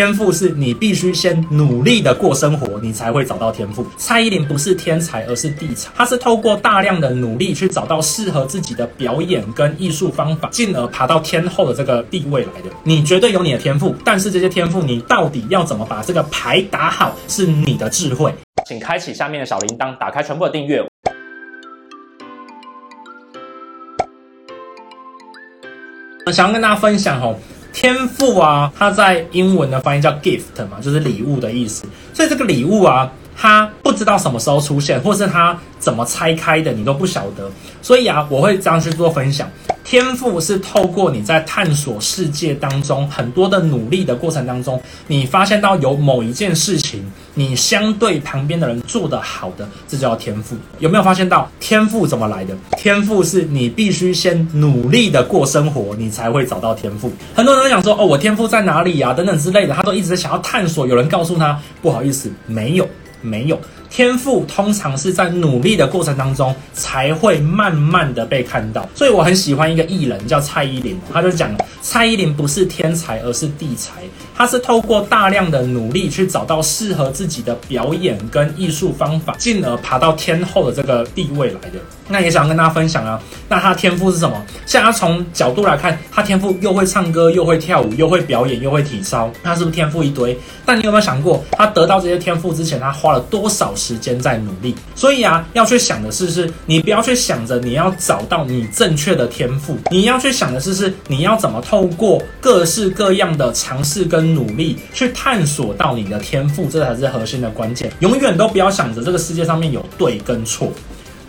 天赋是你必须先努力的过生活，你才会找到天赋。蔡依林不是天才，而是地才，她是透过大量的努力去找到适合自己的表演跟艺术方法，进而爬到天后的这个地位来的。你绝对有你的天赋，但是这些天赋你到底要怎么把这个牌打好，是你的智慧。请开启下面的小铃铛，打开全部的订阅。想要跟大家分享哦，天赋啊，它在英文的翻译叫 gift 嘛，就是礼物的意思。所以这个礼物啊，它不知道什么时候出现，或是它怎么拆开的，你都不晓得。所以啊，我会这样去做分享。天赋是透过你在探索世界当中很多的努力的过程当中，你发现到有某一件事情，你相对旁边的人做得好的，这叫天赋。有没有发现到天赋怎么来的？天赋是你必须先努力的过生活，你才会找到天赋。很多人都想说，哦，我天赋在哪里呀？等等之类的，他都一直想要探索。有人告诉他，不好意思，没有，没有。天赋通常是在努力的过程当中才会慢慢的被看到，所以我很喜欢一个艺人叫蔡依林，他就讲蔡依林不是天才，而是地才，他是透过大量的努力去找到适合自己的表演跟艺术方法，进而爬到天后的这个地位来的。那也想跟大家分享啊，那他天赋是什么？像他从角度来看，他天赋又会唱歌，又会跳舞，又会表演，又会体操，他是不是天赋一堆？但你有没有想过，他得到这些天赋之前，他花了多少时间在努力，所以啊，要去想的是，是你不要去想着你要找到你正确的天赋，你要去想的是，是你要怎么透过各式各样的尝试跟努力去探索到你的天赋，这才是核心的关键。永远都不要想着这个世界上面有对跟错。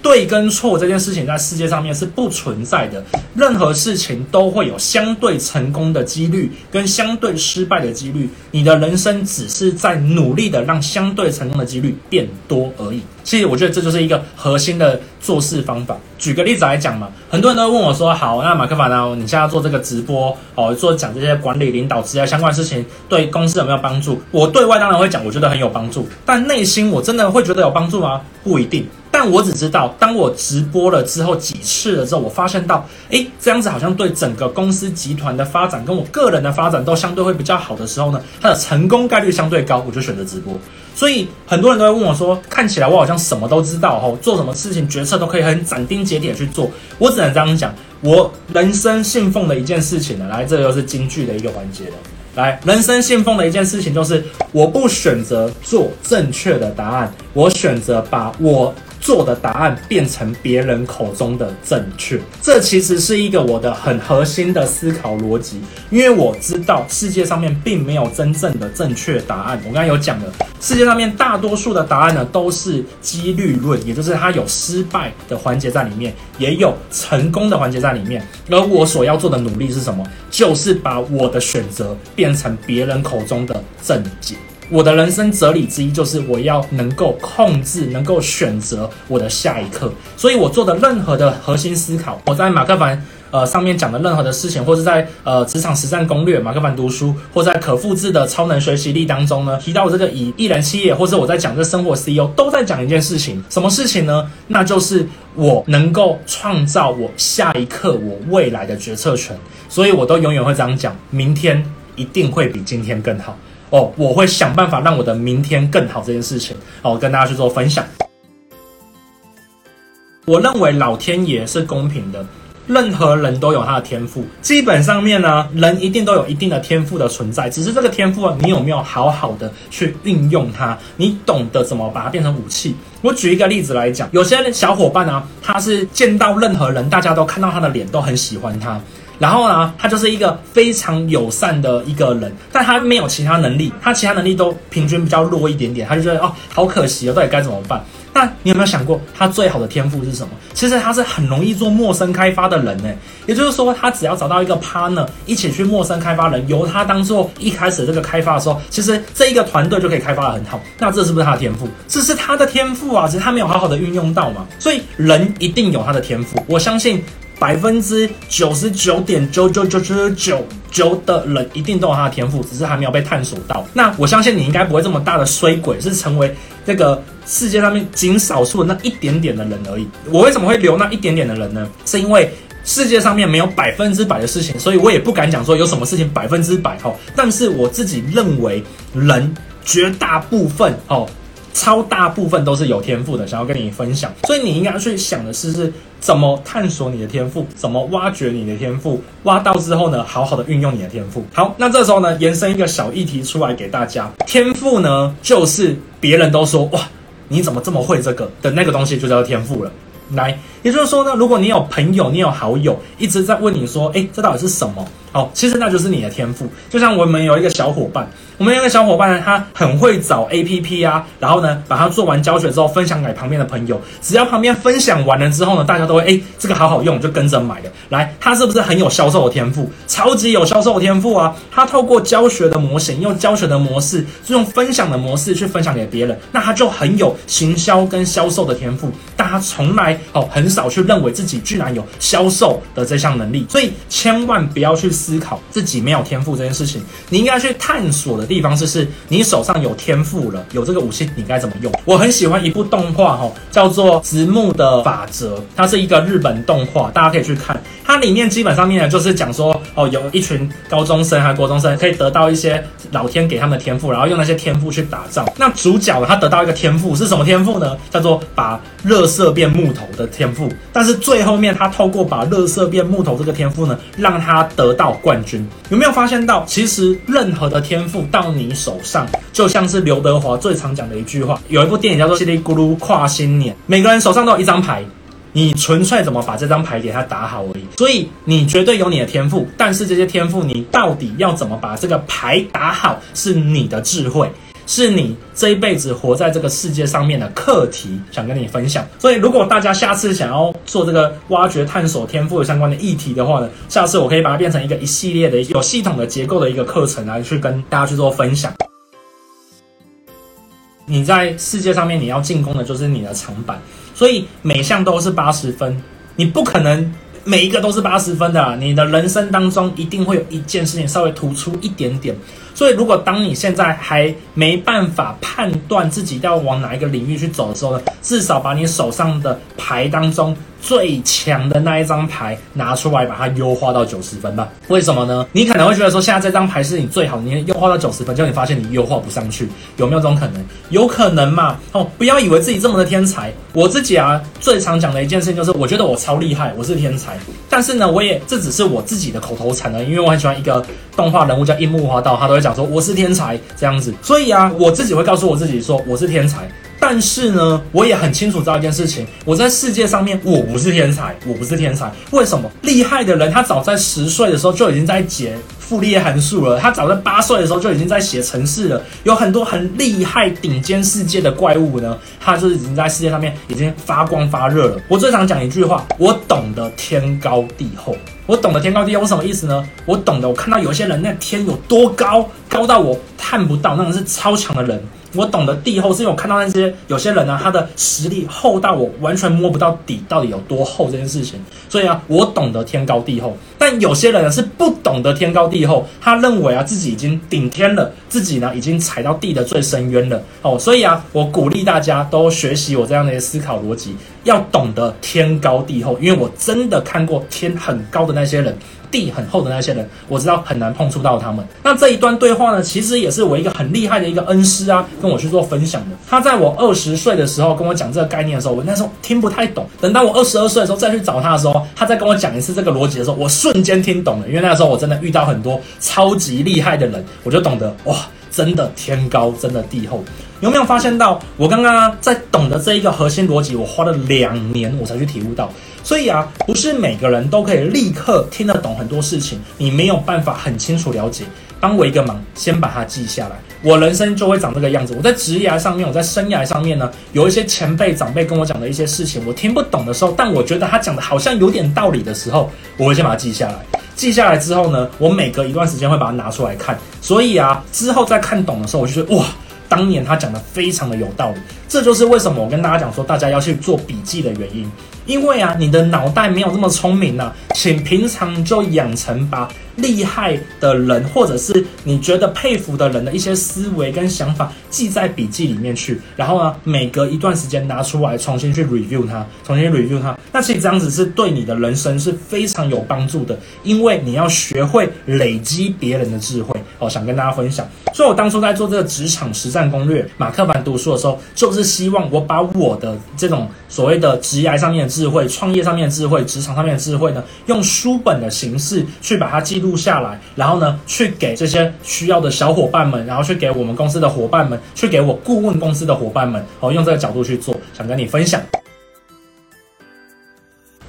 对跟错这件事情在世界上面是不存在的，任何事情都会有相对成功的几率跟相对失败的几率，你的人生只是在努力的让相对成功的几率变多而已。其实我觉得这就是一个核心的做事方法。举个例子来讲嘛，很多人都问我说：“好，那马克法呢？你现在做这个直播哦，做讲这些管理、领导之类相关的事情，对公司有没有帮助？”我对外当然会讲，我觉得很有帮助，但内心我真的会觉得有帮助吗？不一定。但我只知道，当我直播了之后几次了之后，我发现到，诶，这样子好像对整个公司集团的发展跟我个人的发展都相对会比较好的时候呢，它的成功概率相对高，我就选择直播。所以很多人都会问我说，看起来我好像什么都知道哦，做什么事情决策都可以很斩钉截铁去做。我只能这样讲，我人生信奉的一件事情呢，来，这又是金句的一个环节了。来，人生信奉的一件事情就是，我不选择做正确的答案，我选择把我。做的答案变成别人口中的正确，这其实是一个我的很核心的思考逻辑，因为我知道世界上面并没有真正的正确答案。我刚才有讲了，世界上面大多数的答案呢都是几率论，也就是它有失败的环节在里面，也有成功的环节在里面。而我所要做的努力是什么？就是把我的选择变成别人口中的正解。我的人生哲理之一就是我要能够控制，能够选择我的下一刻。所以我做的任何的核心思考，我在马克凡呃上面讲的任何的事情，或是在呃职场实战攻略、马克凡读书，或在可复制的超能学习力当中呢，提到这个以一人企业，或是我在讲这生活 CEO，都在讲一件事情，什么事情呢？那就是我能够创造我下一刻我未来的决策权。所以我都永远会这样讲，明天一定会比今天更好。哦，我会想办法让我的明天更好这件事情，哦，跟大家去做分享。我认为老天爷是公平的，任何人都有他的天赋。基本上面呢，人一定都有一定的天赋的存在，只是这个天赋啊，你有没有好好的去运用它？你懂得怎么把它变成武器？我举一个例子来讲，有些小伙伴呢，他是见到任何人，大家都看到他的脸，都很喜欢他。然后呢，他就是一个非常友善的一个人，但他没有其他能力，他其他能力都平均比较弱一点点，他就觉得哦，好可惜哦，到底该怎么办？那你有没有想过，他最好的天赋是什么？其实他是很容易做陌生开发的人呢。也就是说，他只要找到一个 partner，一起去陌生开发人，由他当做一开始这个开发的时候，其实这一个团队就可以开发得很好。那这是不是他的天赋？这是他的天赋啊，只是他没有好好的运用到嘛。所以人一定有他的天赋，我相信。百分之九十九点九九九九九九的人一定都有他的天赋，只是还没有被探索到。那我相信你应该不会这么大的衰鬼，是成为这个世界上面仅少数的那一点点的人而已。我为什么会留那一点点的人呢？是因为世界上面没有百分之百的事情，所以我也不敢讲说有什么事情百分之百哦。但是我自己认为，人绝大部分哦，超大部分都是有天赋的，想要跟你分享。所以你应该去想的是，是怎么探索你的天赋，怎么挖掘你的天赋，挖到之后呢，好好的运用你的天赋。好，那这时候呢，延伸一个小议题出来给大家，天赋呢，就是别人都说哇，你怎么这么会这个的那个东西，就叫天赋了。来，也就是说呢，如果你有朋友，你有好友一直在问你说，诶，这到底是什么？哦，其实那就是你的天赋。就像我们有一个小伙伴，我们有一个小伙伴呢，他很会找 APP 啊，然后呢，把它做完教学之后分享给旁边的朋友。只要旁边分享完了之后呢，大家都会诶，这个好好用，就跟着买了。来，他是不是很有销售的天赋？超级有销售的天赋啊！他透过教学的模型，用教学的模式，就用分享的模式去分享给别人，那他就很有行销跟销售的天赋。但他从来哦很少去认为自己居然有销售的这项能力，所以千万不要去。思考自己没有天赋这件事情，你应该去探索的地方是：是你手上有天赋了，有这个武器，你该怎么用？我很喜欢一部动画，哈，叫做《直木的法则》，它是一个日本动画，大家可以去看。它里面基本上面呢，就是讲说，哦，有一群高中生还是国中生，可以得到一些老天给他们的天赋，然后用那些天赋去打仗。那主角他得到一个天赋是什么天赋呢？叫做把热色变木头的天赋。但是最后面他透过把热色变木头这个天赋呢，让他得到冠军。有没有发现到，其实任何的天赋到你手上，就像是刘德华最常讲的一句话，有一部电影叫做《叽里咕噜跨新年》，每个人手上都有一张牌。你纯粹怎么把这张牌给它打好而已，所以你绝对有你的天赋，但是这些天赋你到底要怎么把这个牌打好，是你的智慧，是你这一辈子活在这个世界上面的课题，想跟你分享。所以如果大家下次想要做这个挖掘、探索天赋相关的议题的话呢，下次我可以把它变成一个一系列的有系统的结构的一个课程来去跟大家去做分享。你在世界上面你要进攻的就是你的长板。所以每项都是八十分，你不可能每一个都是八十分的。你的人生当中一定会有一件事情稍微突出一点点。所以，如果当你现在还没办法判断自己要往哪一个领域去走的时候呢，至少把你手上的牌当中最强的那一张牌拿出来，把它优化到九十分吧。为什么呢？你可能会觉得说，现在这张牌是你最好，你优化到九十分，结果你发现你优化不上去，有没有这种可能？有可能嘛？哦，不要以为自己这么的天才。我自己啊，最常讲的一件事情就是，我觉得我超厉害，我是天才。但是呢，我也这只是我自己的口头禅呢，因为我很喜欢一个动画人物叫樱木花道，他都会。讲说我是天才这样子，所以啊，我自己会告诉我自己说我是天才。但是呢，我也很清楚知道一件事情，我在世界上面我不是天才，我不是天才。为什么？厉害的人他早在十岁的时候就已经在解傅立叶函数了，他早在八岁的时候就已经在写程式了。有很多很厉害顶尖世界的怪物呢，他就是已经在世界上面已经发光发热了。我最常讲一句话，我懂得天高地厚。我懂得天高地厚，什么意思呢？我懂得，我看到有些人那天有多高，高到我看不到，那种是超强的人。我懂得地厚，是因为我看到那些有些人呢、他的实力厚到我完全摸不到底，到底有多厚这件事情。所以啊，我懂得天高地厚。但有些人呢是不懂得天高地厚，他认为啊自己已经顶天了，自己呢已经踩到地的最深渊了。哦，所以啊，我鼓励大家都学习我这样的一个思考逻辑，要懂得天高地厚，因为我真的看过天很高的那些人。地很厚的那些人，我知道很难碰触到他们。那这一段对话呢，其实也是我一个很厉害的一个恩师啊，跟我去做分享的。他在我二十岁的时候跟我讲这个概念的时候，我那时候听不太懂。等到我二十二岁的时候再去找他的时候，他再跟我讲一次这个逻辑的时候，我瞬间听懂了。因为那个时候我真的遇到很多超级厉害的人，我就懂得哇，真的天高，真的地厚。有没有发现到我刚刚在懂得这一个核心逻辑，我花了两年我才去体悟到。所以啊，不是每个人都可以立刻听得懂很多事情，你没有办法很清楚了解。帮我一个忙，先把它记下来，我人生就会长这个样子。我在职业上面，我在生涯上面呢，有一些前辈长辈跟我讲的一些事情，我听不懂的时候，但我觉得他讲的好像有点道理的时候，我会先把它记下来。记下来之后呢，我每隔一段时间会把它拿出来看。所以啊，之后再看懂的时候，我就觉得哇。当年他讲的非常的有道理，这就是为什么我跟大家讲说，大家要去做笔记的原因。因为啊，你的脑袋没有这么聪明呢、请平常就养成把厉害的人，或者是你觉得佩服的人的一些思维跟想法记在笔记里面去，然后呢，每隔一段时间拿出来重新去 review 它，重新 review 它。那其实这样子是对你的人生是非常有帮助的，因为你要学会累积别人的智慧。哦，想跟大家分享。所以我当初在做这个职场实战攻略，马克凡读书的时候，就是希望我把我的这种所谓的职业上面的智慧、创业上面的智慧、职场上面的智慧呢，用书本的形式去把它记录下来，然后呢，去给这些需要的小伙伴们，然后去给我们公司的伙伴们，去给我顾问公司的伙伴们，哦，用这个角度去做，想跟你分享。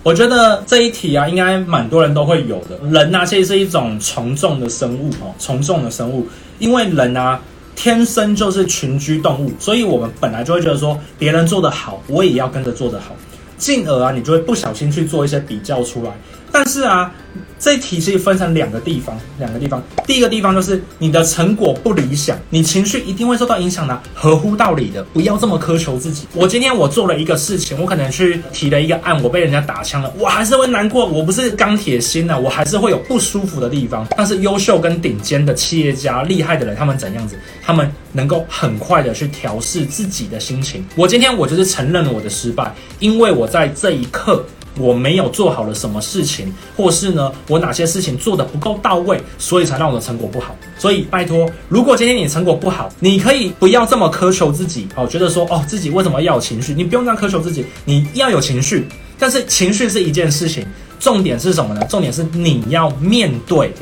我觉得这一题啊，应该蛮多人都会有的。人啊，其实是一种从众的生物哦，从众的生物，因为人啊，天生就是群居动物，所以我们本来就会觉得说，别人做得好，我也要跟着做得好，进而啊，你就会不小心去做一些比较出来。但是啊，这一题其实分成两个地方，两个地方。第一个地方就是你的成果不理想，你情绪一定会受到影响的，合乎道理的，不要这么苛求自己。我今天我做了一个事情，我可能去提了一个案，我被人家打枪了，我还是会难过。我不是钢铁心呐，我还是会有不舒服的地方。但是优秀跟顶尖的企业家、厉害的人，他们怎样子？他们能够很快的去调试自己的心情。我今天我就是承认了我的失败，因为我在这一刻。我没有做好了什么事情，或是呢，我哪些事情做得不够到位，所以才让我的成果不好。所以拜托，如果今天你成果不好，你可以不要这么苛求自己哦，觉得说哦，自己为什么要有情绪？你不用这样苛求自己，你要有情绪，但是情绪是一件事情，重点是什么呢？重点是你要面对。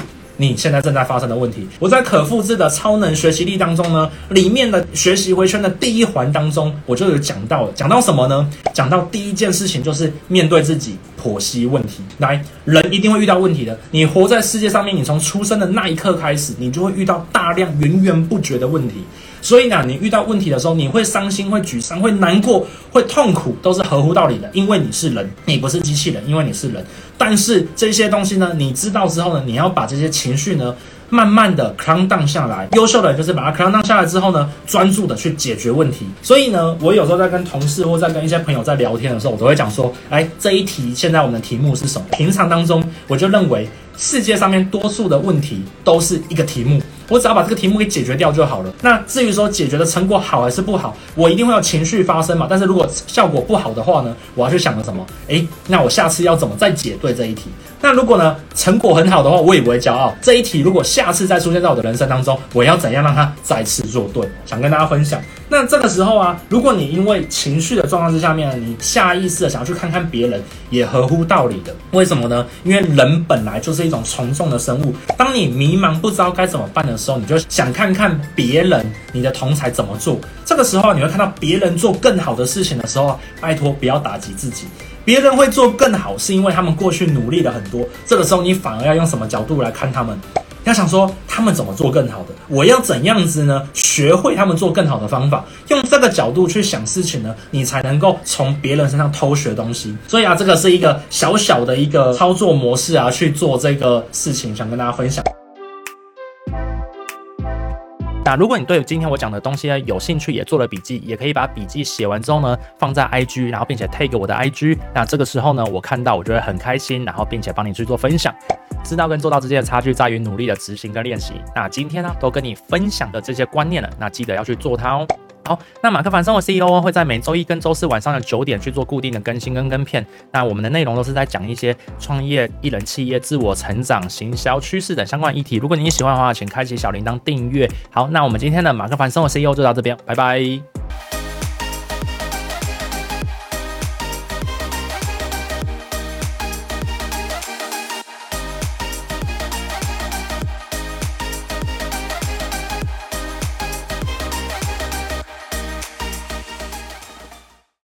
你现在正在发生的问题，我在可复制的超能学习力当中呢，里面的学习回圈的第一环当中，我就有讲到，讲到什么呢？讲到第一件事情就是面对自己，剖析问题。来，人一定会遇到问题的。你活在世界上面，你从出生的那一刻开始，你就会遇到大量源源不绝的问题。所以呢，你遇到问题的时候，你会伤心、会沮丧、会难过、会痛苦，都是合乎道理的，因为你是人，你不是机器人，因为你是人。但是这些东西呢，你知道之后呢，你要把这些情绪呢，慢慢的 calm down 下来。优秀的人就是把它 calm down 下来之后呢，专注的去解决问题。所以呢，我有时候在跟同事或在跟一些朋友在聊天的时候，我都会讲说，哎，这一题现在我们的题目是什么？平常当中，我就认为世界上面多数的问题都是一个题目。我只要把这个题目给解决掉就好了。那至于说解决的成果好还是不好，我一定会有情绪发生嘛。但是如果效果不好的话呢，我要去想着什么？诶，那我下次要怎么再解对这一题？那如果呢，成果很好的话，我也不会骄傲。这一题如果下次再出现在我的人生当中，我要怎样让它再次做对？想跟大家分享。那这个时候啊，如果你因为情绪的状况之下面，你下意识的想要去看看别人，也合乎道理的。为什么呢？因为人本来就是一种从众的生物。当你迷茫不知道该怎么办的时候，你就想看看别人，你的同才怎么做。这个时候你会看到别人做更好的事情的时候，拜托不要打击自己。别人会做更好，是因为他们过去努力了很多。这个时候你反而要用什么角度来看他们？要想说他们怎么做更好的，我要怎样子呢？学会他们做更好的方法，用这个角度去想事情呢，你才能够从别人身上偷学东西。所以啊，这个是一个小小的一个操作模式啊，去做这个事情，想跟大家分享。那如果你对今天我讲的东西呢有兴趣，也做了笔记，也可以把笔记写完之后呢，放在 IG，然后并且 tag 我的 IG。那这个时候呢，我看到我就会很开心，然后并且帮你去做分享。知道跟做到之间的差距在于努力的执行跟练习。那今天呢，都跟你分享的这些观念了，那记得要去做它哦。好，那马克凡生活 CEO 会在每周一跟周四晚上的九点去做固定的更新跟跟片。那我们的内容都是在讲一些创业、艺人企业、自我成长、行销趋势等相关议题。如果你喜欢的话，请开启小铃铛订阅。好，那我们今天的马克凡生活 CEO 就到这边，拜拜。